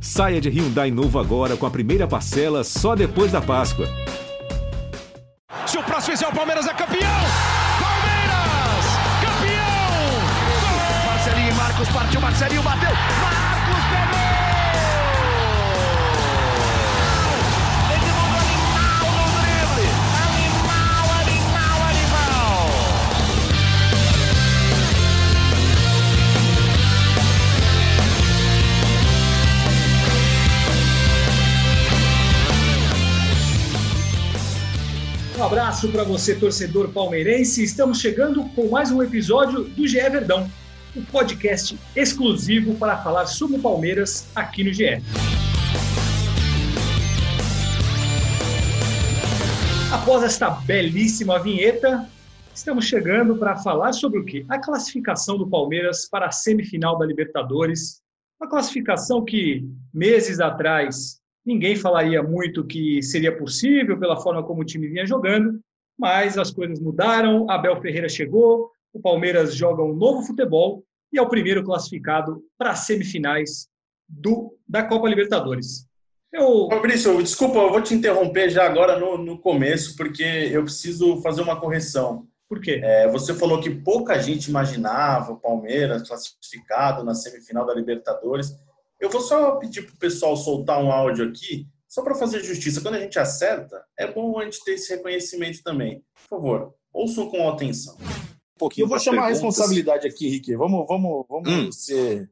Saia de Hyundai novo agora com a primeira parcela só depois da Páscoa. Se o próximo fizer o Palmeiras é campeão! Palmeiras! Campeão! Marcelinho e Marcos partiu, Marcelinho bateu! Abraço para você, torcedor palmeirense. Estamos chegando com mais um episódio do GE Verdão, um podcast exclusivo para falar sobre o Palmeiras aqui no GE. Após esta belíssima vinheta, estamos chegando para falar sobre o quê? A classificação do Palmeiras para a semifinal da Libertadores. Uma classificação que meses atrás ninguém falaria muito que seria possível pela forma como o time vinha jogando, mas as coisas mudaram. Abel Ferreira chegou, o Palmeiras joga um novo futebol e é o primeiro classificado para as semifinais do, da Copa Libertadores. Eu, Fabrício, desculpa, eu vou te interromper já agora no, no começo, porque eu preciso fazer uma correção. por quê? É, você falou que pouca gente imaginava o Palmeiras classificado na semifinal da Libertadores. Eu vou só pedir para o pessoal soltar um áudio aqui, só para fazer justiça. Quando a gente acerta, é bom a gente ter esse reconhecimento também. Por favor, ouçam com atenção. um pouquinho. Eu vou chamar a perguntas. responsabilidade aqui, Rick. Vamos, vamos, vamos Hum. ser.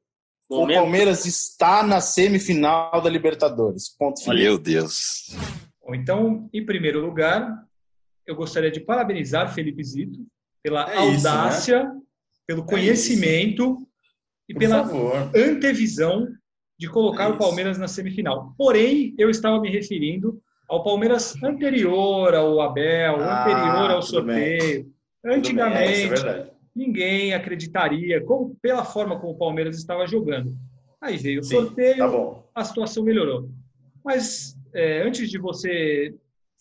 O Momento- Palmeiras está na semifinal da Libertadores. Ponto final. Meu Deus. Bom, então, em primeiro lugar, eu gostaria de parabenizar Felipe Zito pela É isso, audácia, pelo conhecimento e Por pela favor. antevisão de colocar É o. Palmeiras na semifinal. Porém, eu estava me referindo ao Palmeiras anterior ao Abel, Ah, anterior ao sorteio. Bem, é, é Antigamente, verdade. ninguém acreditaria como, pela forma como o Palmeiras estava jogando. Aí veio o Sim, sorteio, Tá a situação melhorou. Mas é, antes de você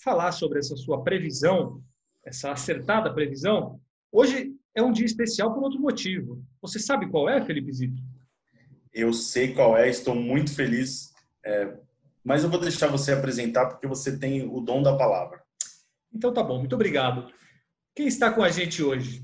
falar sobre essa sua previsão, essa acertada previsão, hoje é um dia especial por outro motivo. Você sabe qual é, Felipe Zito? Eu sei qual é, estou muito feliz. é, mas eu vou deixar você apresentar porque você tem o dom da palavra. Então tá bom, muito obrigado. Quem está com a gente hoje?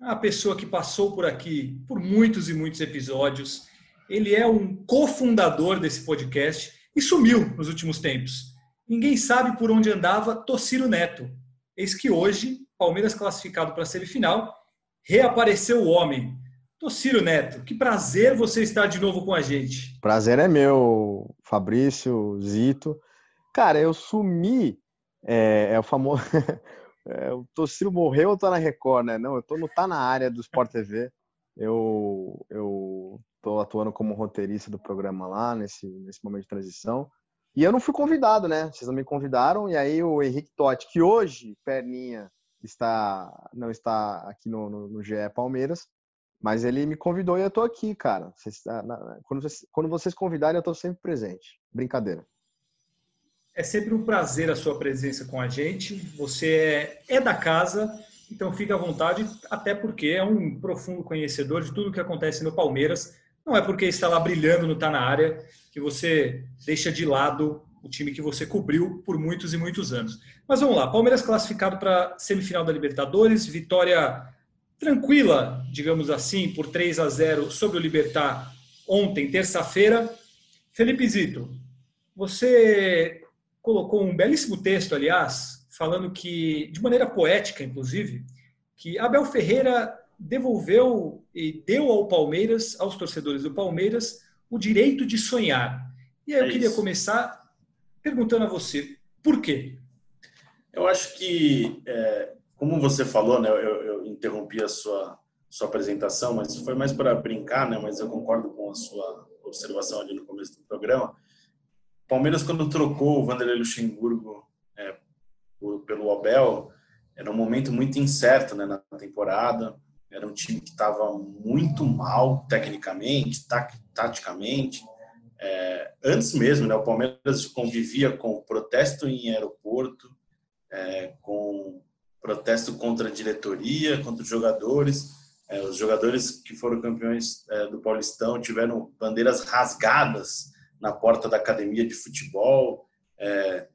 A pessoa que passou por aqui por muitos e muitos episódios. Ele é um cofundador desse podcast e sumiu nos últimos tempos. Ninguém sabe por onde andava Tociro Neto. Eis que hoje, Palmeiras classificado para a semifinal, reapareceu o homem. Tociro Neto, que prazer você estar de novo com a gente. Prazer é meu, Fabrício, Zito. Cara, eu sumi, é, é o famoso. é, o Tociro morreu ou tá na Record, né? Não, eu tô no Tá na área do Sport TV. Eu, eu tô atuando como roteirista do programa lá, nesse, nesse momento de transição. E eu não fui convidado, né? Vocês não me convidaram. E aí o Henrique Totti, que hoje, perninha, está, não está aqui no, no, no GE Palmeiras, mas ele me convidou e eu tô aqui, cara. Vocês- na- na- quando, vocês, quando vocês convidarem, eu tô sempre presente. Brincadeira. É sempre um prazer a sua presença com a gente. Você é, é da casa, então fique à vontade, até porque é um profundo conhecedor de tudo que acontece no Palmeiras. Não é porque está lá brilhando no Tá na área que você deixa de lado o time que você cobriu por muitos e muitos anos. Mas vamos lá, Palmeiras classificado para semifinal da Libertadores, vitória tranquila, digamos assim, por 3 a 0 sobre o Libertar ontem, terça-feira. Felipe Zito, você colocou um belíssimo texto, aliás, falando que, de maneira poética, inclusive, que Abel Ferreira devolveu e deu ao Palmeiras, aos torcedores do Palmeiras, o direito de sonhar. E aí eu É queria começar perguntando a você, por quê? Eu acho que, é, como você falou, né, eu, eu interrompi a sua, sua apresentação, mas foi mais para brincar, né, mas eu concordo com a sua observação ali no começo do programa. Palmeiras, quando trocou o Vanderlei Luxemburgo é, pelo Abel, era um momento muito incerto né, na temporada. Era um time que estava muito mal tecnicamente, ta- taticamente. É, antes mesmo, né, o Palmeiras convivia com protesto em aeroporto, é, com protesto contra a diretoria, contra os jogadores. É, os jogadores que foram campeões é, do Paulistão tiveram bandeiras rasgadas na porta da academia de futebol. É,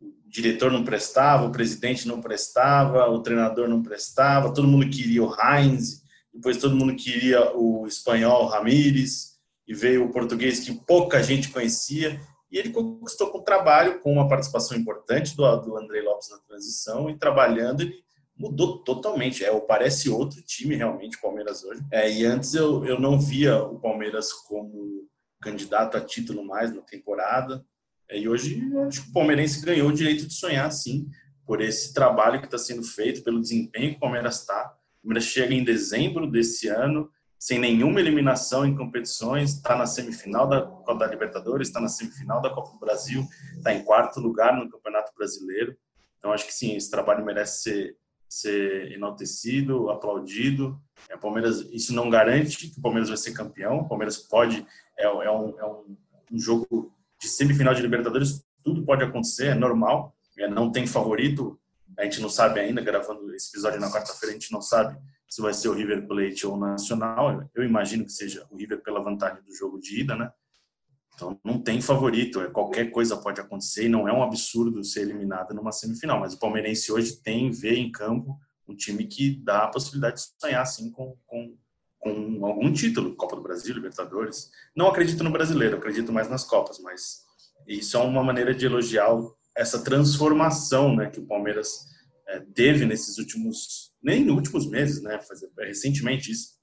o diretor não prestava, o presidente não prestava, o treinador não prestava, todo mundo queria o Heinz, depois todo mundo queria o espanhol Ramírez, e veio o português que pouca gente conhecia, e ele conquistou com o trabalho, com uma participação importante do, do André Lopes na transição, e trabalhando ele mudou totalmente. É, parece outro time realmente, o Palmeiras hoje. É, e antes eu, eu não via o Palmeiras como candidato a título mais na temporada. É, e hoje eu acho que o palmeirense ganhou o direito de sonhar, sim, por esse trabalho que está sendo feito, pelo desempenho que o Palmeiras está. O Palmeiras chega em dezembro desse ano, sem nenhuma eliminação em competições, está na semifinal da Copa da Libertadores, está na semifinal da Copa do Brasil, está em quarto lugar no Campeonato Brasileiro. Então, acho que sim, esse trabalho merece ser, ser enaltecido, aplaudido. É, Palmeiras, isso não garante que o Palmeiras vai ser campeão. O Palmeiras pode, é, é, um, é um, um jogo de semifinal de Libertadores, tudo pode acontecer, é normal. É, não tem favorito, a gente não sabe ainda, gravando esse episódio na quarta-feira, a gente não sabe se vai ser o River Plate ou o Nacional. Eu imagino que seja o River pela vantagem do jogo de ida, né? Então não tem favorito, é qualquer coisa pode acontecer e não é um absurdo ser eliminado numa semifinal. Mas o Palmeirense hoje tem vê em campo um time que dá a possibilidade de sonhar assim com, com, com algum título, Copa do Brasil, Libertadores. Não acredito no brasileiro, acredito mais nas Copas, mas isso é uma maneira de elogiar essa transformação né, que o Palmeiras é, teve nesses últimos, nem últimos meses, né, recentemente isso.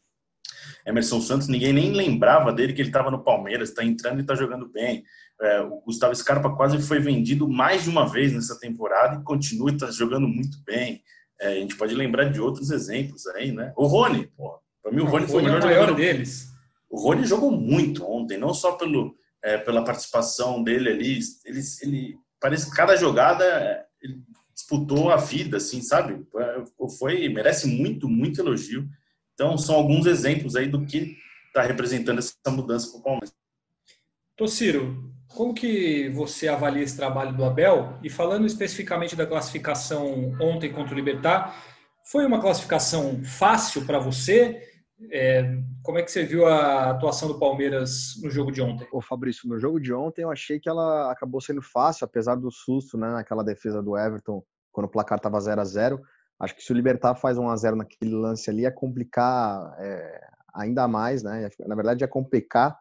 Emerson Santos, ninguém nem lembrava dele que ele estava no Palmeiras, está entrando e está jogando bem. É, o Gustavo Scarpa quase foi vendido mais de uma vez nessa temporada e continua e está jogando muito bem. É, a gente pode lembrar de outros exemplos aí, né? O Rony, para mim o Rony foi o melhor, maior jogador. deles. O Rony jogou muito ontem, não só pelo, é, pela participação dele ali, ele, ele parece que cada jogada ele disputou a vida, assim, sabe? Foi merece muito, muito elogio. Então, são alguns exemplos aí do que está representando essa mudança para o Palmeiras. Tociro, como que você avalia esse trabalho do Abel? E falando especificamente da classificação ontem contra o Libertar, foi uma classificação fácil para você? É, como é que você viu a atuação do Palmeiras no jogo de ontem? Ô Fabrício, no jogo de ontem eu achei que ela acabou sendo fácil, apesar do susto, né, naquela defesa do Everton, quando o placar estava 0 a 0 Acho que se o Libertar faz 1 a 0 naquele lance ali, é complicar é, ainda mais, né? Na verdade, é complicar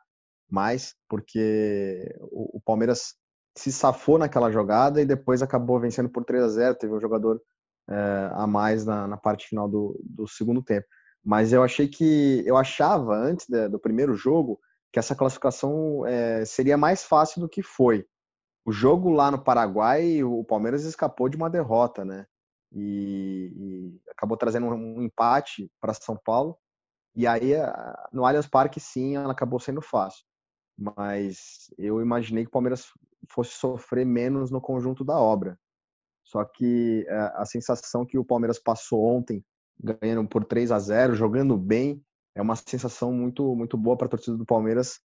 mais, porque o, o, Palmeiras se safou naquela jogada e depois acabou vencendo por 3 a 0 Teve um jogador é, a mais na, na, parte final do, do segundo tempo. Mas eu achei que eu achava antes do primeiro jogo que essa classificação é, seria mais fácil do que foi. O jogo lá no Paraguai, o Palmeiras escapou de uma derrota, né? e, e acabou trazendo um empate para São Paulo. E aí, no Allianz Parque, sim, ela acabou sendo fácil. Mas eu imaginei que o Palmeiras fosse sofrer menos no conjunto da obra. Só que é, a sensação que o Palmeiras passou ontem, ganhando por 3 a 0 jogando bem, é uma sensação muito, muito boa para a torcida do Palmeiras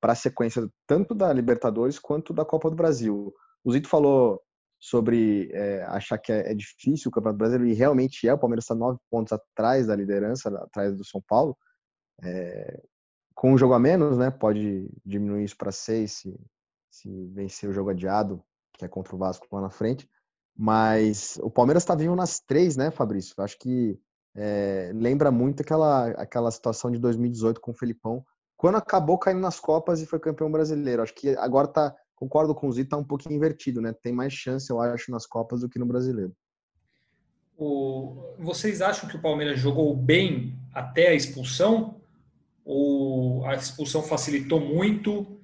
para a sequência tanto da Libertadores quanto da Copa do Brasil. O Zito falou sobre é, achar que é, é, difícil o Campeonato Brasileiro, e realmente é, o Palmeiras está nove pontos atrás da liderança, atrás do São Paulo, é, com um jogo a menos, né, pode diminuir isso para seis se, se vencer o jogo adiado, que é contra o Vasco lá na frente, mas o Palmeiras está vivo nas três, né, Fabrício? Acho que é, lembra muito aquela, aquela situação de 2018 com o Felipão, quando acabou caindo nas Copas e foi campeão brasileiro. Acho que agora está concordo com o Zito, tá um pouquinho invertido, né? Tem mais chance, eu acho, nas Copas do que no Brasileiro. O... Vocês acham que o Palmeiras jogou bem até a expulsão? Ou a expulsão facilitou muito?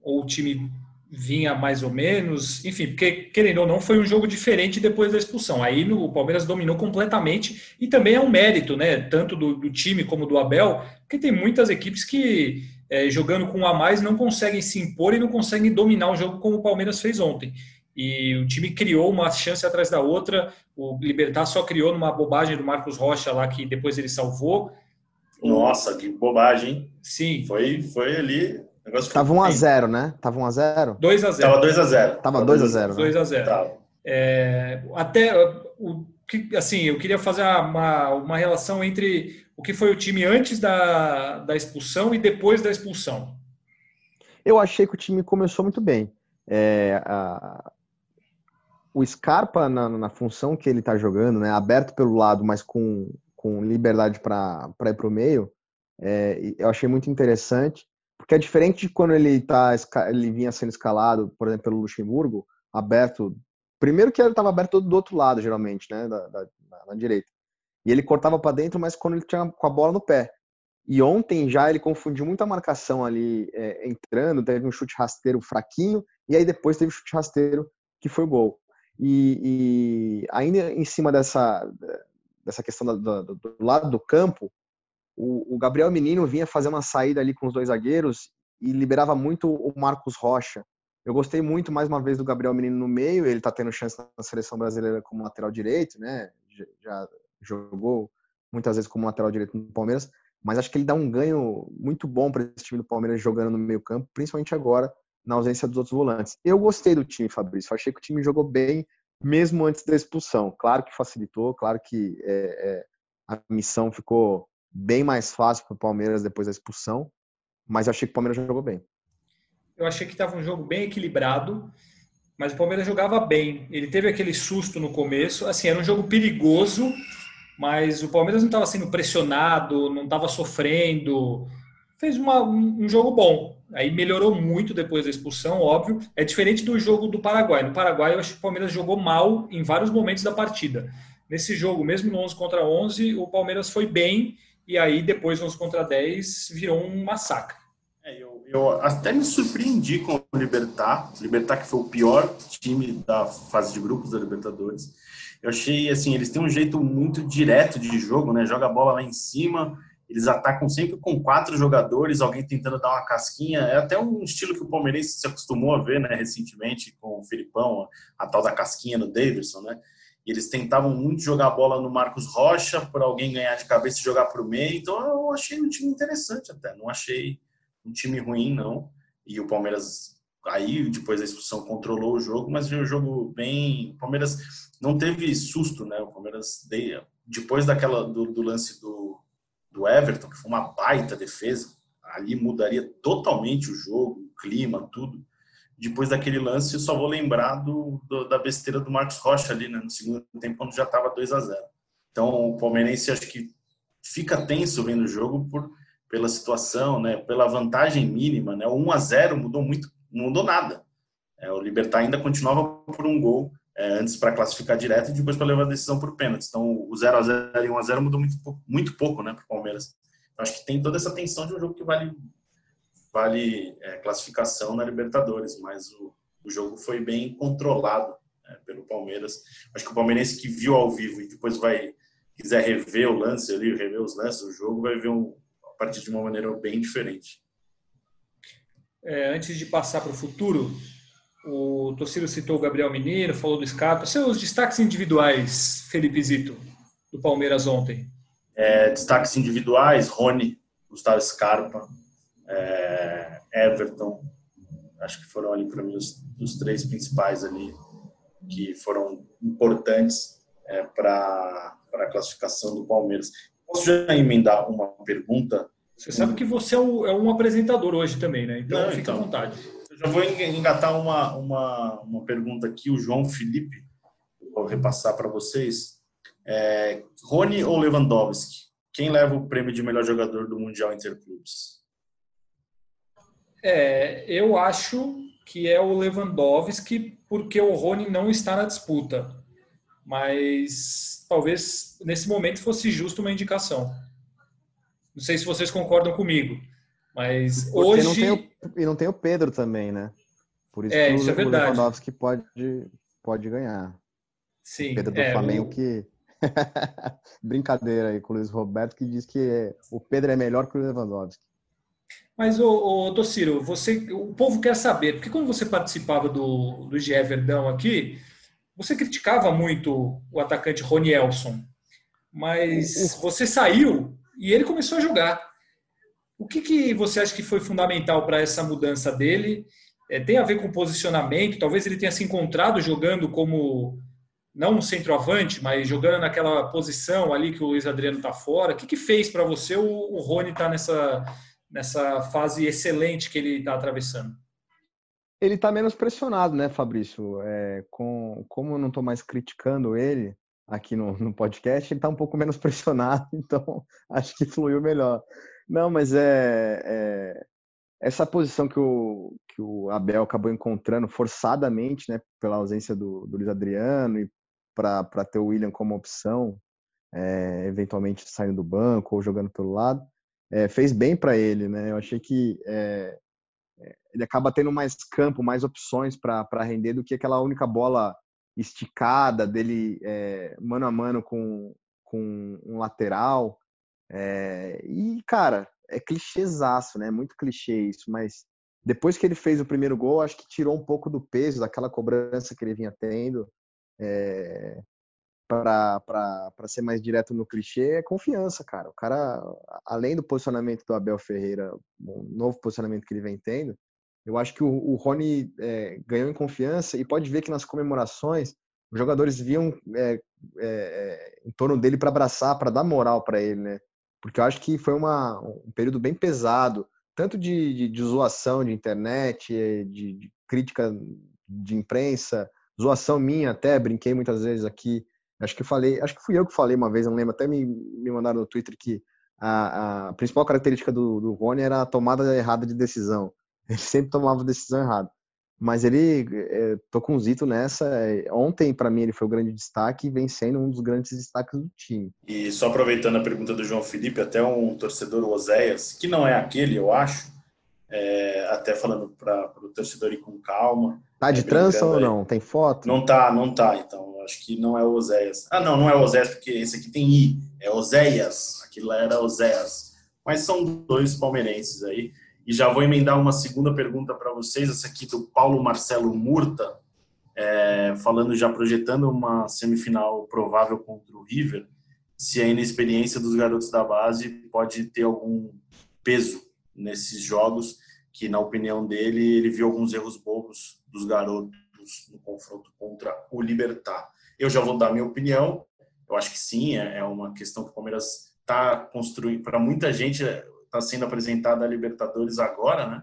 Ou o time vinha mais ou menos? Enfim, porque, querendo ou não, foi um jogo diferente depois da expulsão. Aí no, o Palmeiras dominou completamente e também é um mérito, né? Tanto do, do time como do Abel, porque tem muitas equipes que é, jogando com um a mais, não conseguem se impor e não conseguem dominar o jogo como o Palmeiras fez ontem. E o time criou uma chance atrás da outra. O Libertar só criou numa bobagem do Marcos Rocha lá, que depois ele salvou. Nossa, que bobagem. Sim. Foi, foi ali. Tava 1x0, né? Tava 1x0? 2x0. Tava 2x0. Tava 2x0. 2x0. É, até o assim, eu queria fazer uma, uma relação entre o que foi o time antes da, da expulsão e depois da expulsão. Eu achei que o time começou muito bem. É, a, o Scarpa, na, na, função que ele está jogando, né, aberto pelo lado, mas com, com liberdade para ir para o meio, é, eu achei muito interessante, porque é diferente de quando ele, tá, ele vinha sendo escalado, por exemplo, pelo Luxemburgo, aberto. Primeiro que ele estava aberto do outro lado, geralmente, né, da, da na direita. E ele cortava para dentro, mas quando ele tinha com a bola no pé. E ontem já ele confundiu muita marcação ali é, entrando, teve um chute rasteiro fraquinho, e aí depois teve um chute rasteiro que foi gol. E, e ainda em cima dessa, dessa questão do lado do campo, o, o, Gabriel Menino vinha fazer uma saída ali com os dois zagueiros e liberava muito o Marcos Rocha. Eu gostei muito, mais uma vez, do Gabriel Menino no meio, ele está tendo chance na seleção brasileira como lateral direito, né? Já jogou muitas vezes como lateral direito no Palmeiras, mas acho que ele dá um ganho muito bom para esse time do Palmeiras jogando no meio campo, principalmente agora, na ausência dos outros volantes. Eu gostei do time, Fabrício. Achei que o time jogou bem, mesmo antes da expulsão. Claro que facilitou, claro que é, é, a missão ficou bem mais fácil para o Palmeiras depois da expulsão, mas eu achei que o Palmeiras jogou bem. Eu achei que estava um jogo bem equilibrado, mas o Palmeiras jogava bem. Ele teve aquele susto no começo, assim, era um jogo perigoso, mas o Palmeiras não estava sendo pressionado, não estava sofrendo, fez uma, um jogo bom. Aí melhorou muito depois da expulsão, óbvio. É diferente do jogo do Paraguai. No Paraguai, eu acho que o Palmeiras jogou mal em vários momentos da partida. Nesse jogo, mesmo no 11 contra 11, o Palmeiras foi bem e aí depois no 11 contra 10 virou um massacre. É, eu, eu, até me surpreendi com o Libertar. Libertar que foi o pior time da fase de grupos da Libertadores eu achei assim, eles têm um jeito muito direto de jogo, né? Joga a bola lá em cima, eles atacam sempre com quatro jogadores, alguém tentando dar uma casquinha. É até um estilo que o palmeirense se acostumou a ver, né, recentemente com o Filipão, a tal da casquinha no Davidson, né? Eles tentavam muito jogar a bola no Marcos Rocha para alguém ganhar de cabeça e jogar para o meio. Então eu achei um time interessante até, não achei um time ruim não. E o Palmeiras aí depois da expulsão controlou o jogo, mas viu o jogo bem. O Palmeiras não teve susto, né? O Palmeiras depois daquela do, do, lance do, do Everton, que foi uma baita defesa, ali mudaria totalmente o jogo, o clima, tudo. Depois daquele lance, eu só vou lembrar do, do da besteira do Marcos Rocha ali né, no segundo tempo, quando já estava 2 a 0 Então, o palmeirense acho que fica tenso vendo o jogo por, pela situação, né, pela vantagem mínima. Né, o 1 a 0 mudou muito não mudou nada. É, o Libertar ainda continuava por um gol é, antes para classificar direto e depois para levar a decisão por pênaltis. Então, o 0 a 0 e 1 a 0 mudou muito, muito pouco né, para o Palmeiras. Então, acho que tem toda essa tensão de um jogo que vale, vale é, classificação na Libertadores, mas o, o jogo foi bem controlado né, pelo Palmeiras. Acho que o palmeirense que viu ao vivo e depois vai quiser rever o lance ali, rever os lances do jogo, vai ver um, a partir de uma maneira bem diferente é, antes de passar para o futuro, o Tociro citou o Gabriel Mineiro, falou do Scarpa. Seus destaques individuais, Felipe Zito, do Palmeiras ontem? É, destaques individuais, Rony, Gustavo Scarpa, é, Everton, acho que foram ali para mim os, os, três principais ali que foram importantes é, para a classificação do Palmeiras. Posso já emendar uma pergunta você sabe que você é, o, é um apresentador hoje também, né? Então Não, fica então, à vontade. Eu já vou engatar uma, uma, uma pergunta aqui, o João Felipe, vou repassar para vocês. É, Rony ou Lewandowski? Quem leva o prêmio de melhor jogador do Mundial Interclubes? É, eu acho que é o Lewandowski, porque o Rony não está na disputa. Mas talvez nesse momento fosse justo uma indicação. Não sei se vocês concordam comigo, mas Porque hoje. Não tem o, e não tem o Pedro também, né? Por isso, é, que isso o, é verdade. Lewandowski pode, pode ganhar. Sim. O Pedro do é, Flamengo o... que. Brincadeira aí com o Luiz Roberto, que diz que o Pedro é melhor que o Lewandowski. Mas, ô, ô Tociro, você, o povo quer saber, porque quando você participava do, do GE Verdão aqui, você criticava muito o atacante Rony Elson, mas você saiu e ele começou a jogar. O que, que você acha que foi fundamental para essa mudança dele? É, tem a ver com posicionamento? Talvez ele tenha se encontrado jogando como, não um centroavante, mas jogando naquela posição ali que o Luiz Adriano está fora. O que, que fez para você o, o Rony estar tá nessa, nessa fase excelente que ele está atravessando? Ele está menos pressionado, né, Fabrício? É, com, como eu não estou mais criticando ele aqui no, no podcast, ele está um pouco menos pressionado, então acho que fluiu melhor. Não, mas é, é essa posição que o, que o Abel acabou encontrando forçadamente, né, pela ausência do, do Luiz Adriano e para ter o William como opção, é, eventualmente saindo do banco ou jogando pelo lado, é, fez bem para ele, né? Eu achei que é, é, ele acaba tendo mais campo, mais opções para render do que aquela única bola esticada dele é, mano a mano com, com um lateral. É, e, cara, é clichêzaço, né? Muito clichê isso, mas depois que ele fez o primeiro gol, acho que tirou um pouco do peso daquela cobrança que ele vinha tendo. É, para ser mais direto no clichê, é confiança, cara. O cara, além do posicionamento do Abel Ferreira, o novo posicionamento que ele vem tendo, eu acho que o, o Rony é, ganhou em confiança e pode ver que nas comemorações os jogadores viam é, é, em torno dele para abraçar, para dar moral para ele, né? Porque eu acho que foi uma, um período bem pesado, tanto de, de, de zoação de internet, de, de crítica de imprensa, zoação minha até, brinquei muitas vezes aqui. Acho que falei, acho que fui eu que falei uma vez, não lembro, até me, me mandaram no Twitter que a, a principal característica do, do Rony era a tomada errada de decisão. Ele sempre tomava decisão errada. Mas ele, é, tô com o Zito nessa. É, ontem, para mim, ele foi o grande destaque e vem sendo um dos grandes destaques do time. E só aproveitando a pergunta do João Felipe, até um torcedor Oséias, que não é aquele, eu acho, é, até falando para o torcedor ir com calma. Tá de é, trança ou não? Tem foto? Não tá, não tá. Então, acho que não é o Oséias. Ah, não, não é o Oséias, porque esse aqui tem I. É Oséias. Aquilo lá era Oséias. Mas são dois palmeirenses aí. E já vou emendar uma segunda pergunta para vocês, essa aqui do Paulo Marcelo Murta, é, falando já projetando uma semifinal provável contra o River, se a inexperiência dos garotos da base pode ter algum peso nesses jogos, que na opinião dele ele viu alguns erros bobos dos garotos no confronto contra o Libertar. Eu já vou dar minha opinião. Eu acho que sim, é, é uma questão que o Palmeiras está construindo. Para muita gente, está sendo apresentada a Libertadores agora, né?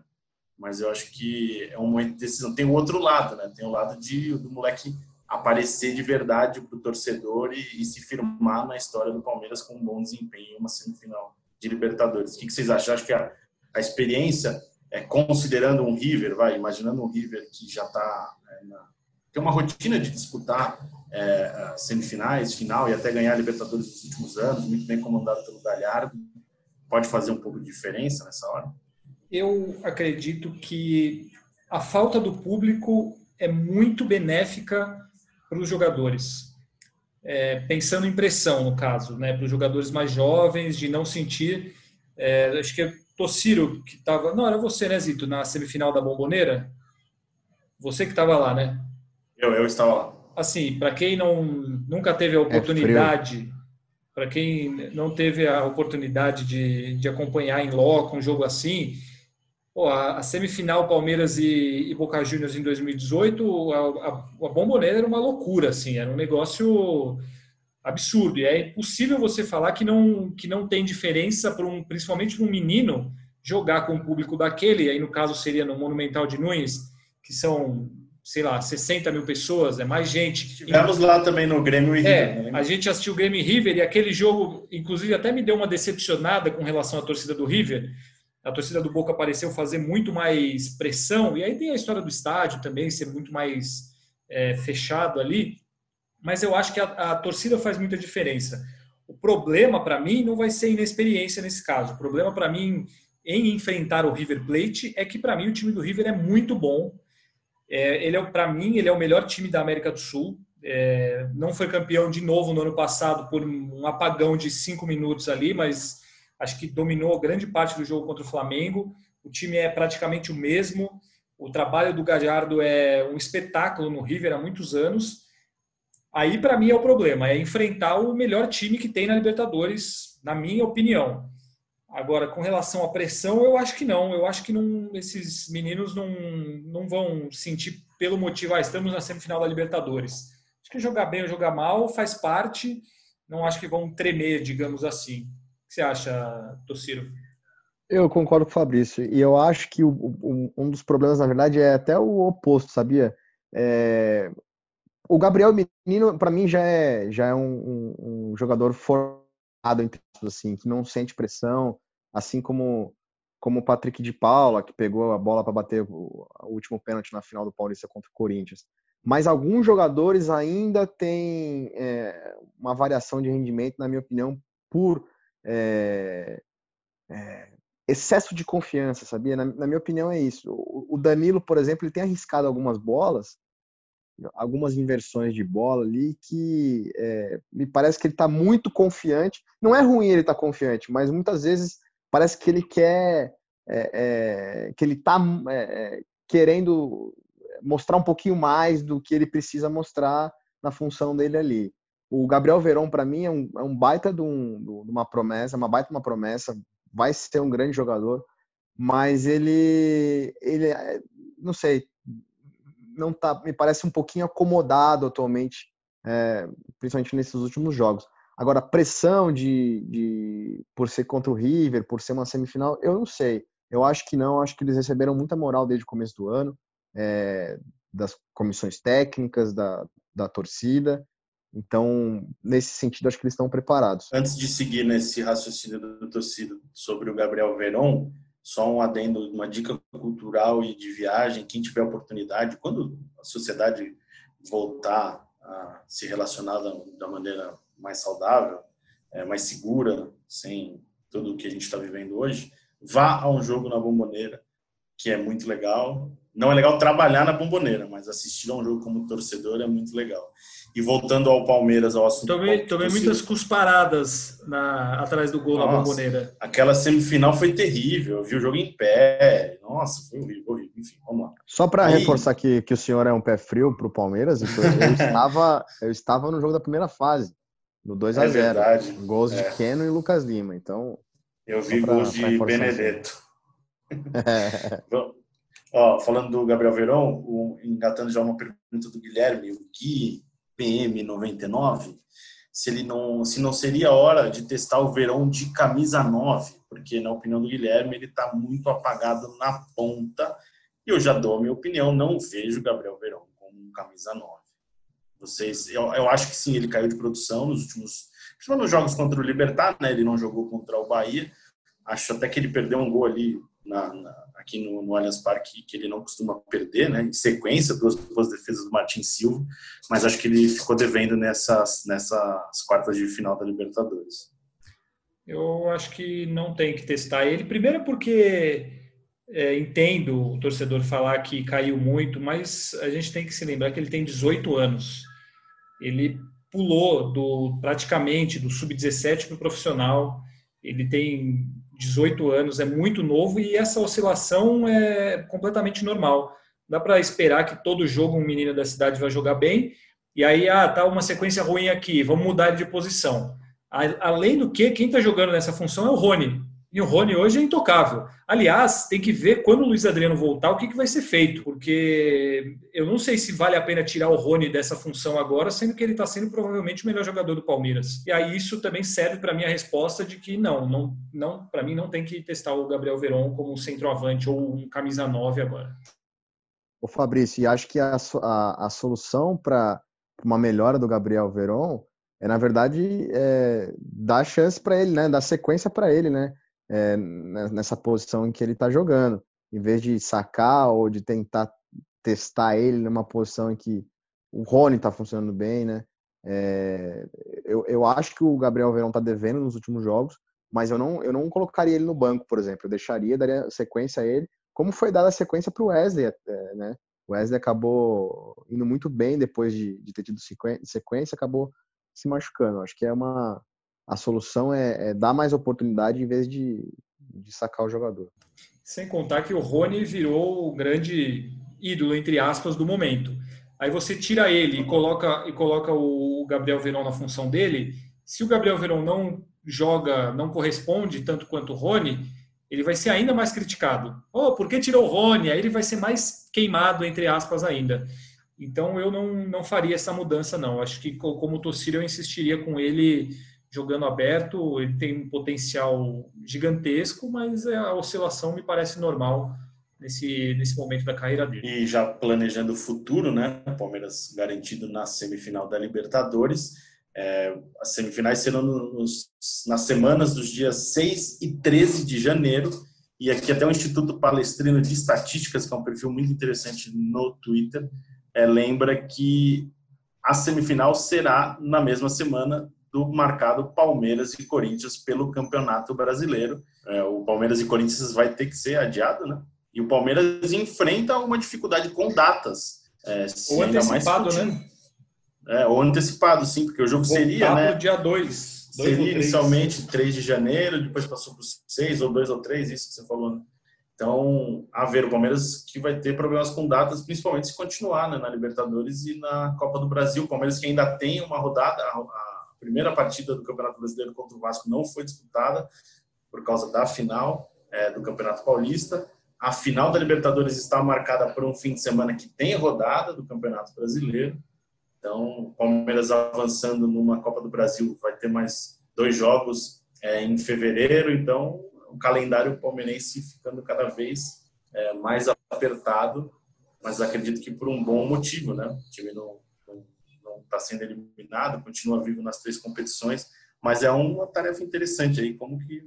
Mas eu acho que é um momento de decisão. Tem o outro lado, né? Tem o lado de, do moleque aparecer de verdade para o torcedor e, e, se firmar na história do Palmeiras com um bom desempenho em uma semifinal de Libertadores. O que, que vocês acham? Acho que a, a experiência, é, considerando um River, vai, imaginando um River que já está é, tem uma rotina de disputar é, semifinais, final e até ganhar Libertadores nos últimos anos, muito bem comandado pelo Galhardo pode fazer um pouco de diferença nessa hora? Eu acredito que a falta do público é muito benéfica para os jogadores. É, pensando em pressão, no caso, né, para os jogadores mais jovens, de não sentir. É, acho que é Tociro que estava. Não, era você, né, Zito, na semifinal da Bomboneira? Você que estava lá, né? Eu, eu estava lá. Assim, para quem não, nunca teve a é oportunidade para quem não teve a oportunidade de, de acompanhar em loco um jogo assim, pô, a, a, semifinal Palmeiras e, e, Boca Juniors em 2018, a, a, a bomboneira era uma loucura, assim, era um negócio absurdo. E é impossível você falar que não, que não tem diferença, para um, principalmente para um menino, jogar com o público daquele, aí no caso seria no Monumental de Nunes, que são sei lá, 60 mil pessoas, é mais gente. Tivemos lá também no Grêmio e é, River. Né? A gente assistiu o Grêmio e River e aquele jogo, inclusive, até me deu uma decepcionada com relação à torcida do River. A torcida do Boca pareceu fazer muito mais pressão, e aí tem a história do estádio também, ser muito mais é, fechado ali. Mas eu acho que a, a torcida faz muita diferença. O problema para mim não vai ser inexperiência nesse caso. O problema para mim em enfrentar o River Plate é que para mim o time do River é muito bom é, ele é, para mim, ele é o melhor time da América do Sul. É, não foi campeão de novo no ano passado por um apagão de cinco minutos ali, mas acho que dominou grande parte do jogo contra o Flamengo. O time é praticamente o mesmo. O trabalho do Gallardo é um espetáculo no River há muitos anos. Aí, para mim, é o problema: é enfrentar o melhor time que tem na Libertadores, na minha opinião. Agora, com relação à pressão, eu acho que não. Eu acho que não, esses meninos não, não vão sentir pelo motivo, ah, estamos na semifinal da Libertadores. Acho que jogar bem ou jogar mal faz parte. Não acho que vão tremer, digamos assim. O que você acha, Tociro? Eu concordo com o Fabrício. E eu acho que o, um dos problemas, na verdade, é até o oposto, sabia? É... O Gabriel Menino, para mim, já é, já é um, um, um jogador formado, assim, que não sente pressão, assim como como o Patrick de Paula, que pegou a bola para bater o, o, último pênalti na final do Paulista contra o Corinthians. Mas alguns jogadores ainda têm é, uma variação de rendimento, na minha opinião, por é, é, excesso de confiança, sabia? Na, na minha opinião é isso. O, o, Danilo, por exemplo, ele tem arriscado algumas bolas, algumas inversões de bola ali que é, me parece que ele está muito confiante. Não é ruim ele estar tá confiante, mas muitas vezes parece que ele quer, é, é, que ele está é, querendo mostrar um pouquinho mais do que ele precisa mostrar na função dele ali. O Gabriel Verón, para mim, é um, é um baita de, um, de, uma promessa, uma baita uma promessa, vai ser um grande jogador, mas ele, ele não sei, não tá, me parece um pouquinho acomodado atualmente, é, principalmente nesses últimos jogos. Agora, pressão de, de por ser contra o River, por ser uma semifinal, eu não sei. Eu acho que não, acho que eles receberam muita moral desde o começo do ano, é, das comissões técnicas, da, da torcida. Então, nesse sentido, acho que eles estão preparados. Antes de seguir nesse raciocínio da torcida sobre o Gabriel Veron, só um adendo, uma dica cultural e de viagem, quem tiver oportunidade, quando a sociedade voltar a se relacionar da maneira mais saudável, é, mais segura, sem tudo o que a gente está vivendo hoje, vá a um jogo na Bomboneira, que é muito legal. Não é legal trabalhar na Bomboneira, mas assistir a um jogo como torcedor é muito legal. E voltando ao Palmeiras, ao assunto. Tomei, tomei muitas cusparadas na, atrás do gol Nossa, na Bomboneira. Aquela semifinal foi terrível. Eu vi o jogo em pé. Nossa, foi horrível, horrível. Enfim, vamos lá. Só para reforçar que, que o senhor é um pé frio para o Palmeiras, então eu estava, eu estava no jogo da primeira fase. No 2 a 0 é Gols é. de Keno e Lucas Lima. Então. Eu vi pra, gols de Benedetto. É. Ó, falando do Gabriel Verão, o, engatando já uma pergunta do Guilherme, o Gui PM99, se ele não, se não seria hora de testar o Verão de camisa 9, porque na opinião do Guilherme ele está muito apagado na ponta. E eu já dou a minha opinião, não vejo o Gabriel Verão como camisa 9. Vocês, eu, eu acho que sim, ele caiu de produção nos últimos, principalmente nos jogos contra o Libertar, né? Ele não jogou contra o Bahia. Acho até que ele perdeu um gol ali na, na, aqui no, no Allianz Parque que ele não costuma perder, né? Em sequência, duas defesas do Martin Silva, mas acho que ele ficou devendo nessas, nessas quartas de final da Libertadores. Eu acho que não tem que testar ele. Primeiro porque é, entendo o torcedor falar que caiu muito, mas a gente tem que se lembrar que ele tem 18 anos ele pulou do praticamente do sub-17 para o profissional. Ele tem 18 anos, é muito novo e essa oscilação é completamente normal. Dá para esperar que todo jogo um menino da cidade vai jogar bem e aí ah, tá uma sequência ruim aqui, vamos mudar de posição. Além do que, quem está jogando nessa função é o Rony. E o Rony hoje é intocável. Aliás, tem que ver quando o Luiz Adriano voltar o que, que vai ser feito, porque eu não sei se vale a pena tirar o Rony dessa função agora, sendo que ele está sendo provavelmente o melhor jogador do Palmeiras. E aí isso também serve para minha resposta de que não, não, não para mim não tem que testar o Gabriel Veron como um centroavante ou um camisa 9 agora. O Fabrício, e acho que a, a, a solução para uma melhora do Gabriel Veron é, na verdade, é, dar chance para ele, né? Dar sequência para ele, né? É, nessa posição em que ele está jogando, em vez de sacar ou de tentar testar ele numa posição em que o Rony está funcionando bem, né? É, eu, eu acho que o Gabriel Verão está devendo nos últimos jogos, mas eu não, eu não colocaria ele no banco, por exemplo. Eu deixaria, daria sequência a ele, como foi dada a sequência para o Wesley, né? O Wesley acabou indo muito bem depois de, de ter tido sequência, acabou se machucando. Acho que é uma, a solução é, é dar mais oportunidade em vez de, de sacar o jogador. Sem contar que o Rony virou o grande ídolo, entre aspas, do momento. Aí você tira ele e coloca, e coloca o Gabriel Verón na função dele. Se o Gabriel Verón não joga, não corresponde tanto quanto o Rony, ele vai ser ainda mais criticado. Oh, por que tirou o Rony? Aí ele vai ser mais queimado, entre aspas, ainda. Então eu não, não faria essa mudança, não. Acho que como torcida eu insistiria com ele jogando aberto, ele tem um potencial gigantesco, mas a oscilação me parece normal nesse, nesse momento da carreira dele. E já planejando o futuro, né? Palmeiras garantido na semifinal da Libertadores. É, as semifinais serão nos, nas semanas dos dias 6 e 13 de janeiro. E aqui até o Instituto Palestrino de Estatísticas, que é um perfil muito interessante no Twitter, é, lembra que a semifinal será na mesma semana do marcado Palmeiras e Corinthians pelo Campeonato Brasileiro. É, o Palmeiras e Corinthians vai ter que ser adiado, né? E o Palmeiras enfrenta uma dificuldade com datas. É, ou antecipado, né? É, ou antecipado, sim, porque o jogo seria, né? dia 2. Seria inicialmente 3 de janeiro, depois passou para 6 ou 2 ou 3, isso que você falou, né? Então, a ver, o Palmeiras que vai ter problemas com datas, principalmente se continuar né, na Libertadores e na Copa do Brasil. O Palmeiras que ainda tem uma rodada, a primeira partida do Campeonato Brasileiro contra o Vasco não foi disputada por causa da final é, do Campeonato Paulista. A final da Libertadores está marcada por um fim de semana que tem rodada do Campeonato Brasileiro. Então, o Palmeiras avançando numa Copa do Brasil vai ter mais dois jogos é, em fevereiro. Então, o calendário palmeirense ficando cada vez é, mais apertado, mas acredito que por um bom motivo, né? O time não está sendo eliminado, continua vivo nas três competições, mas é uma tarefa interessante aí, como que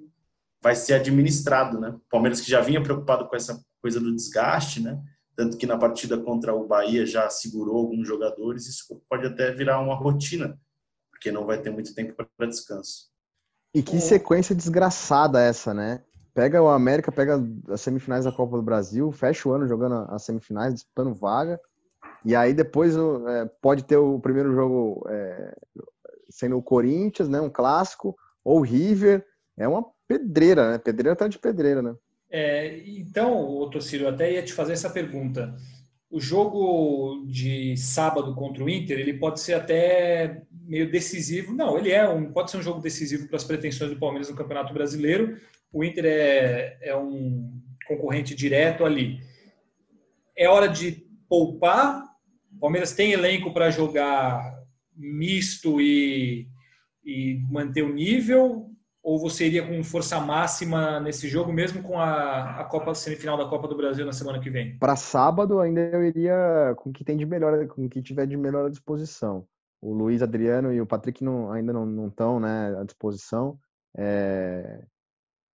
vai ser administrado, né? O Palmeiras que já vinha preocupado com essa coisa do desgaste, né? Tanto que na partida contra o Bahia já segurou alguns jogadores, isso pode até virar uma rotina, porque não vai ter muito tempo para descanso. E que sequência desgraçada essa, né? Pega o América, pega as semifinais da Copa do Brasil, fecha o ano jogando as semifinais, disputando vaga, e aí depois é, pode ter o primeiro jogo é, sendo o Corinthians, né? Um clássico, ou River. É uma pedreira, né? Pedreira atrás de pedreira, né? É, então, Tocílio, até ia te fazer essa pergunta. O jogo de sábado contra o Inter, ele pode ser até meio decisivo. Não, ele é um, pode ser um jogo decisivo para as pretensões do Palmeiras no Campeonato Brasileiro. O Inter é, é um concorrente direto ali. É hora de poupar. O Palmeiras tem elenco para jogar misto e, e manter o nível ou você iria com força máxima nesse jogo, mesmo com a, a Copa semifinal da Copa do Brasil na semana que vem? Para sábado, ainda eu iria com o que tem de melhor, com o que tiver de melhor à disposição. O Luiz Adriano e o Patrick não, ainda não estão né, à disposição. É,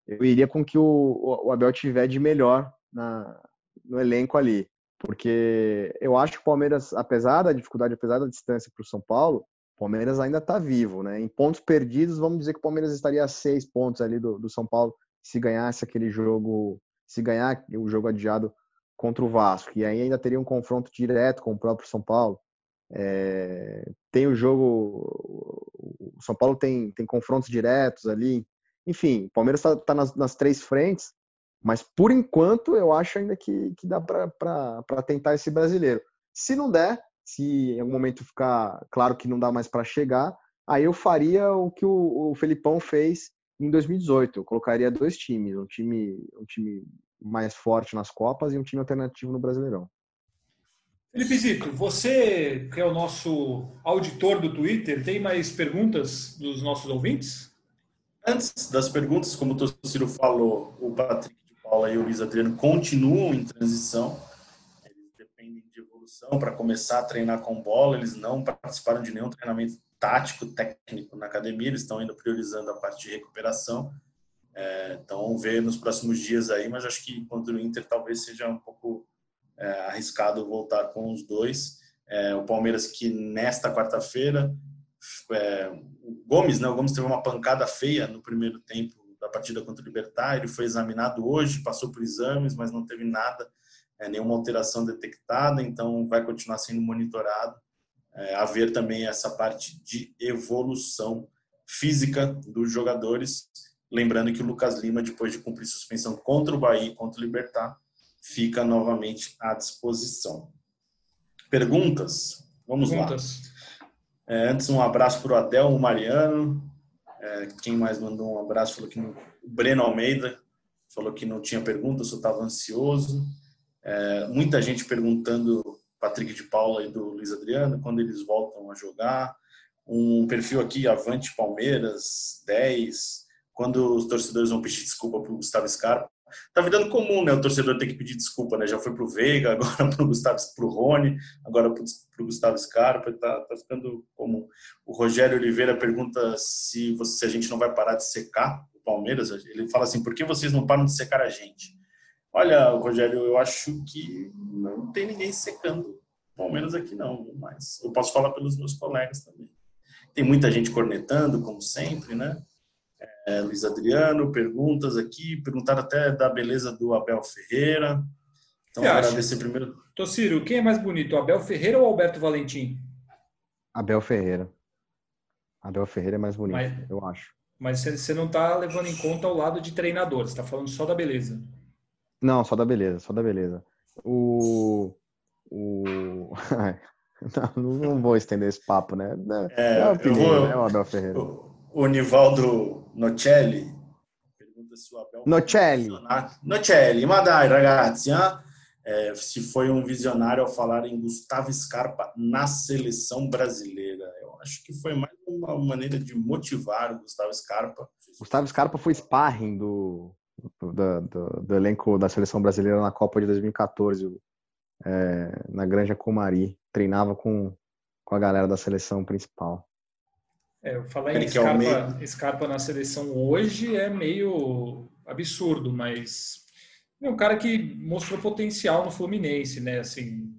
eu iria com o que o, o Abel tiver de melhor na, no elenco ali. Porque eu acho que o Palmeiras, apesar da dificuldade, apesar da distância para o São Paulo, Palmeiras ainda está vivo, né? Em pontos perdidos, vamos dizer que o Palmeiras estaria a seis pontos ali do, do São Paulo se ganhasse aquele jogo, se ganhar o jogo adiado contra o Vasco. E aí ainda teria um confronto direto com o próprio São Paulo. É, tem o jogo. O São Paulo tem, tem confrontos diretos ali. Enfim, o Palmeiras está tá nas, nas, três frentes, mas por enquanto eu acho ainda que, que dá para tentar esse brasileiro. Se não der, se em algum momento ficar claro que não dá mais para chegar, aí eu faria o que o, o Felipão fez em 2018. Eu colocaria dois times, um time, um time mais forte nas Copas e um time alternativo no Brasileirão. Felipe Zito, você que é o nosso auditor do Twitter, tem mais perguntas dos nossos ouvintes? Antes das perguntas, como o Ciro falou, o Patrick Paula e o Luiz Adriano continuam em transição para começar a treinar com bola, eles não participaram de nenhum treinamento tático, técnico na academia, eles estão ainda priorizando a parte de recuperação. É, então, vamos ver nos próximos dias aí, mas acho que contra o Inter talvez seja um pouco é, arriscado voltar com os dois. É, o Palmeiras que nesta quarta-feira, é, o Gomes, né, o Gomes teve uma pancada feia no primeiro tempo da partida contra o Libertar, ele foi examinado hoje, passou por exames, mas não teve nada é, nenhuma alteração detectada, então vai continuar sendo monitorado. É, haver também essa parte de evolução física dos jogadores. Lembrando que o Lucas Lima, depois de cumprir suspensão contra o Bahia e contra o Libertar, fica novamente à disposição. Perguntas? Vamos Perguntas. lá. É, antes, um abraço para o Adel, o Mariano. É, quem mais mandou um abraço falou que o Breno Almeida falou que não tinha pergunta, só estava ansioso. É, muita gente perguntando Patrick de Paula e do Luiz Adriano quando eles voltam a jogar. um perfil aqui, Avante Palmeiras, 10, quando os torcedores vão pedir desculpa para o Gustavo Scarpa. Tá virando comum, né? O torcedor ter que pedir desculpa, né? Já foi pro Veiga, agora pro Gustavo, pro Rony, agora pro, pro Gustavo Scarpa, tá, tá ficando comum. O Rogério Oliveira pergunta se, você, se a gente não vai parar de secar o Palmeiras. Ele fala assim: por que vocês não param de secar a gente? Olha, Rogério, eu acho que não tem ninguém secando o Palmeiras aqui, não, mas eu posso falar pelos meus colegas também. Tem muita gente cornetando, como sempre, né? É, Luiz Adriano, perguntas aqui, perguntaram até da beleza do Abel Ferreira. Então, agradecer primeiro. Tociro, quem é mais bonito, Abel Ferreira ou Alberto Valentim? Abel Ferreira. Abel Ferreira é mais bonito, mas, eu acho. Mas você não está levando em conta o lado de treinador, você está falando só da beleza. Não, só da beleza, só da beleza. O. O. não, não vou estender esse papo, né? É, é opinião, vou, né, o Abel Ferreira. O Nivaldo Nocelli pergunta se o Abel. Nocelli. Nocelli, ma dai ragazzi, é, se foi um visionário ao falar em Gustavo Scarpa na seleção brasileira. Eu acho que foi mais uma maneira de motivar o Gustavo Scarpa. Gustavo Scarpa foi sparring do, do, do, do elenco da seleção brasileira na Copa de 2014, é, na Granja Comari. Treinava com, com a galera da seleção principal. É, falar em Scarpa, Scarpa na seleção hoje é meio absurdo, mas é um cara que mostrou potencial no Fluminense, né? Assim,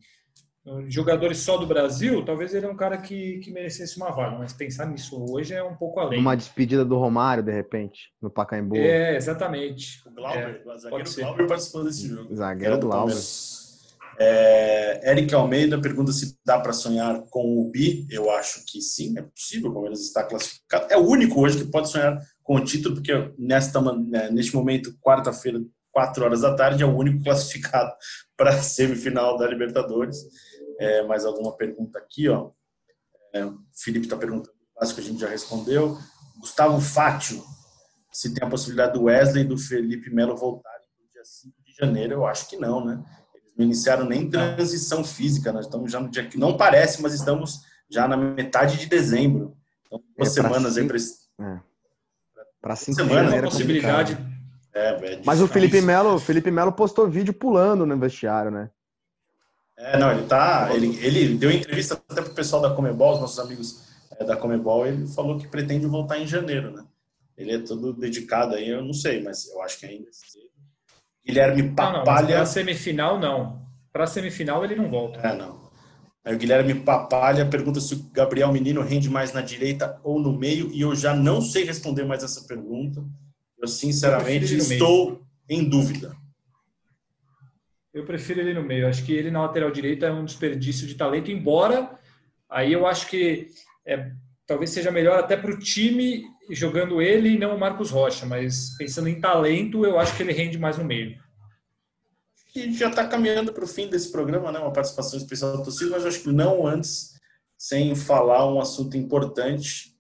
jogadores só do Brasil, talvez ele é um cara que, que merecesse uma vaga, mas pensar nisso hoje é um pouco além. Uma despedida do Romário, de repente, no Pacaembu. É, exatamente. O Glauber, é, o zagueiro Glauber participou desse jogo. Zagueiro do Glauber. É, Eric Almeida pergunta se dá para sonhar com o Bi. Eu acho que sim, é possível. O Palmeiras está classificado. É o único hoje que pode sonhar com o título, porque nesta, né, neste momento, quarta-feira, quatro horas da tarde, é o único classificado para a semifinal da Libertadores. É, mais alguma pergunta aqui, ó? É, o Felipe está perguntando, acho que a gente já respondeu. Gustavo Fátio, se tem a possibilidade do Wesley e do Felipe Melo voltarem no dia 5 de janeiro, eu acho que não, né? Não iniciaram nem transição física, nós estamos já no dia que não parece, mas estamos já na metade de dezembro. Então, duas é, semanas cinco, aí para para cinco semanas a possibilidade. É, é mas o Felipe Melo, Felipe Melo postou vídeo pulando no vestiário, né? É, não, ele tá, ele, ele deu entrevista até pro pessoal da Comebol, os nossos amigos é, da Comebol, ele falou que pretende voltar em janeiro, né? Ele é todo dedicado aí, eu não sei, mas eu acho que ainda é cedo. Guilherme Papalha. Para semifinal, não. Para semifinal, ele não volta. É, não. Aí o Guilherme Papalha pergunta se o Gabriel Menino rende mais na direita ou no meio, e eu já não sei responder mais essa pergunta. Eu, sinceramente, eu estou em dúvida. Eu prefiro ele no meio. Acho que ele na lateral direita é um desperdício de talento, embora aí eu acho que é, talvez seja melhor até para o time jogando ele e não o Marcos Rocha, mas pensando em talento, eu acho que ele rende mais no meio. E já está caminhando para o fim desse programa, né? Uma participação especial do torcida, mas acho que não antes, sem falar um assunto importante.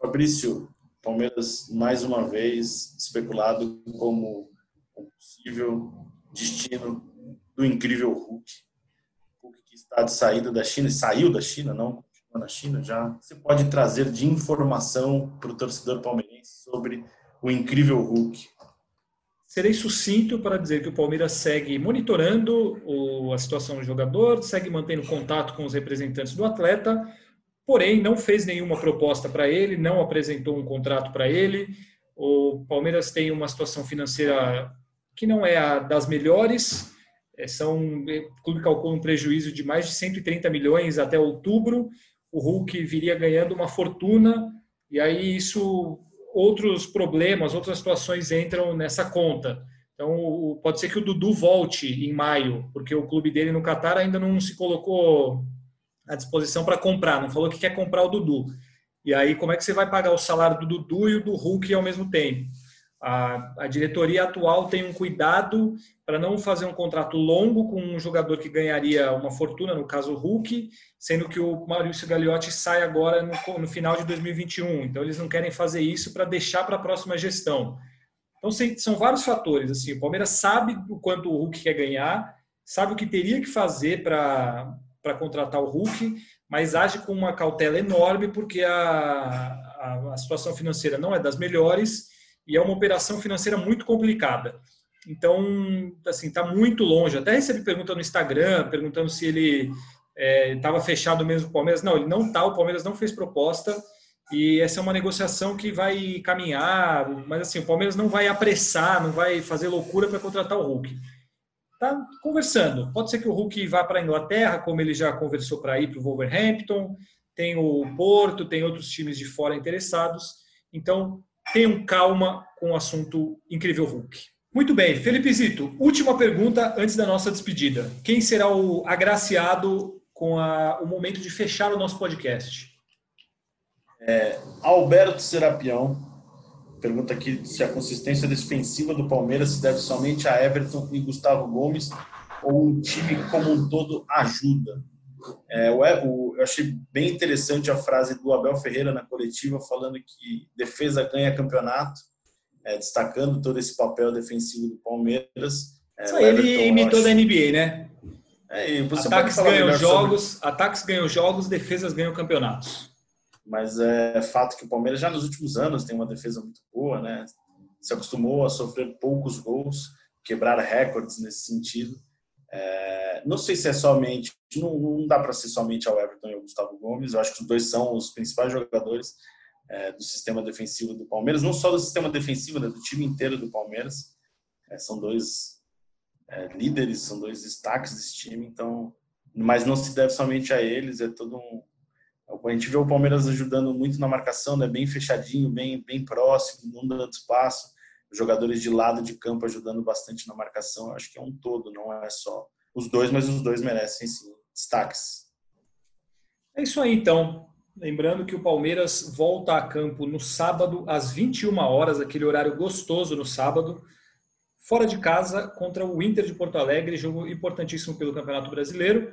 Fabrício, Palmeiras mais uma vez especulado como possível destino do incrível Hulk. Hulk que está de saída da China, saiu da China, não na China já. Você pode trazer de informação para o torcedor palmeirense sobre o incrível Hulk? Serei sucinto para dizer que o Palmeiras segue monitorando a situação do jogador, segue mantendo contato com os representantes do atleta, porém não fez nenhuma proposta para ele, não apresentou um contrato para ele. O Palmeiras tem uma situação financeira que não é a das melhores. É, são, o clube calcula um prejuízo de mais de 130 milhões até outubro o Hulk viria ganhando uma fortuna e aí isso outros problemas, outras situações entram nessa conta. Então pode ser que o Dudu volte em maio, porque o clube dele no Catar ainda não se colocou à disposição para comprar, não falou que quer comprar o Dudu. E aí como é que você vai pagar o salário do Dudu e o do Hulk ao mesmo tempo? A, a diretoria atual tem um cuidado para não fazer um contrato longo com um jogador que ganharia uma fortuna, no caso o Hulk, sendo que o Maurício Gagliotti sai agora no, no final de 2021. Então eles não querem fazer isso para deixar para a próxima gestão. Então são vários fatores. Assim, o Palmeiras sabe o quanto o Hulk quer ganhar, sabe o que teria que fazer para para contratar o Hulk, mas age com uma cautela enorme porque a, a, a situação financeira não é das melhores e é uma operação financeira muito complicada. Então, assim, está muito longe. Até recebi pergunta no Instagram, perguntando se ele estava é, fechado mesmo com o Palmeiras. Não, ele não está. O Palmeiras não fez proposta e essa é uma negociação que vai caminhar. Mas assim, o Palmeiras não vai apressar, não vai fazer loucura para contratar o Hulk. Tá conversando. Pode ser que o Hulk vá para a Inglaterra, como ele já conversou para ir para o Wolverhampton. Tem o Porto, tem outros times de fora interessados. Então, tenham calma com o assunto incrível Hulk. Muito bem, Felipe Zito, última pergunta antes da nossa despedida. Quem será o agraciado com a, o momento de fechar o nosso podcast? É, Alberto Serapião pergunta aqui se a consistência defensiva do Palmeiras se deve somente a Everton e Gustavo Gomes ou o time como um todo ajuda. É, o, eu achei bem interessante a frase do Abel Ferreira na coletiva falando que defesa ganha campeonato é, destacando todo esse papel defensivo do Palmeiras. É, Isso aí, ele imitou da NBA, né? É, ataques ganham jogos, sobre... ataques ganham jogos, defesas ganham campeonatos. Mas é fato que o Palmeiras já nos últimos anos tem uma defesa muito boa, né? Se acostumou a sofrer poucos gols, quebrar recordes nesse sentido. É, não sei se é somente, não, não dá para ser somente ao Everton e ao Gustavo Gomes. Eu acho que os dois são os principais jogadores é, do sistema defensivo do Palmeiras, não só do sistema defensivo, né, do time inteiro do Palmeiras. É, são dois é, líderes, são dois destaques desse time, então, mas não se deve somente a eles, é todo um. A gente vê o Palmeiras ajudando muito na marcação, né, bem fechadinho, bem, bem próximo, não dando espaço. Jogadores de lado de campo ajudando bastante na marcação. Eu acho que é um todo, não é só os dois, mas os dois merecem sim destaques. É isso aí, então. Lembrando que o Palmeiras volta a campo no sábado, às 21 horas, aquele horário gostoso no sábado, fora de casa, contra o Inter de Porto Alegre, jogo importantíssimo pelo Campeonato Brasileiro.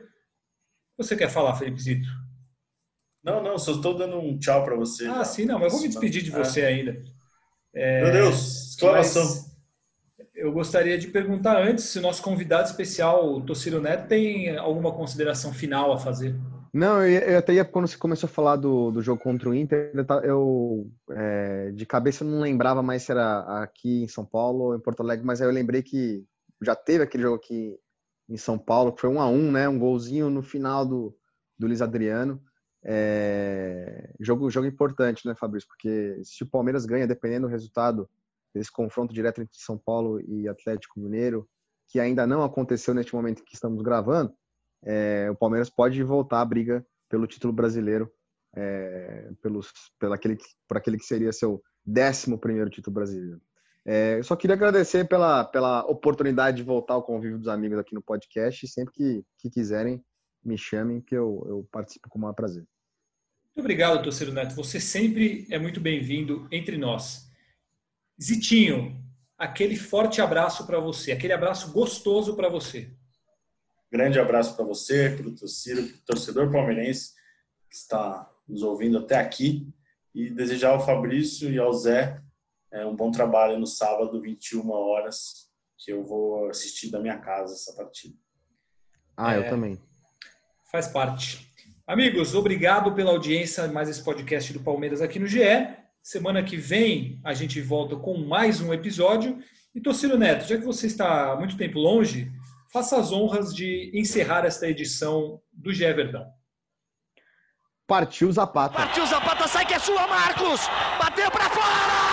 Você quer falar, Felipe Zito? Não, não, só estou dando um tchau para você. Ah, sim, não, mas eu vou me despedir de você é. ainda. É, Meu Deus, exclamação. Eu gostaria de perguntar antes se o nosso convidado especial, o Tociro Neto, tem alguma consideração final a fazer. Não, eu, eu, até ia, quando você começou a falar do, do jogo contra o Inter, eu, é, de cabeça não lembrava mais se era aqui em São Paulo ou em Porto Alegre, mas aí eu lembrei que já teve aquele jogo aqui em São Paulo, que foi um a um, né? Um golzinho no final do, do Luiz Adriano. É, jogo, jogo importante, né, Fabrício? Porque se o Palmeiras ganha, dependendo do resultado desse confronto direto entre São Paulo e Atlético Mineiro, que ainda não aconteceu neste momento que estamos gravando, é, o Palmeiras pode voltar à briga pelo título brasileiro, é, pelos, pelo aquele, por aquele que seria seu décimo primeiro título brasileiro. É, eu só queria agradecer pela, pela oportunidade de voltar ao convívio dos amigos aqui no podcast. Sempre que, que quiserem, me chamem, que eu, eu participo com o maior prazer. Muito obrigado, torcedor Neto. Você sempre é muito bem-vindo entre nós. Zitinho, aquele forte abraço para você, aquele abraço gostoso para você. Grande abraço para você, para o torcedor palmeirense que está nos ouvindo até aqui e desejar ao Fabrício e ao Zé é, um bom trabalho no sábado, 21 horas, que eu vou assistir da minha casa essa partida. Ah, eu é, também. Faz parte. Amigos, obrigado pela audiência mais esse podcast do Palmeiras aqui no GE. Semana que vem a gente volta com mais um episódio. E Torciro Neto, já que você está muito tempo longe, faça as honras de encerrar esta edição do GE Verdão. Partiu Zapata. Partiu Zapata, sai que é sua, Marcos! Bateu para fora!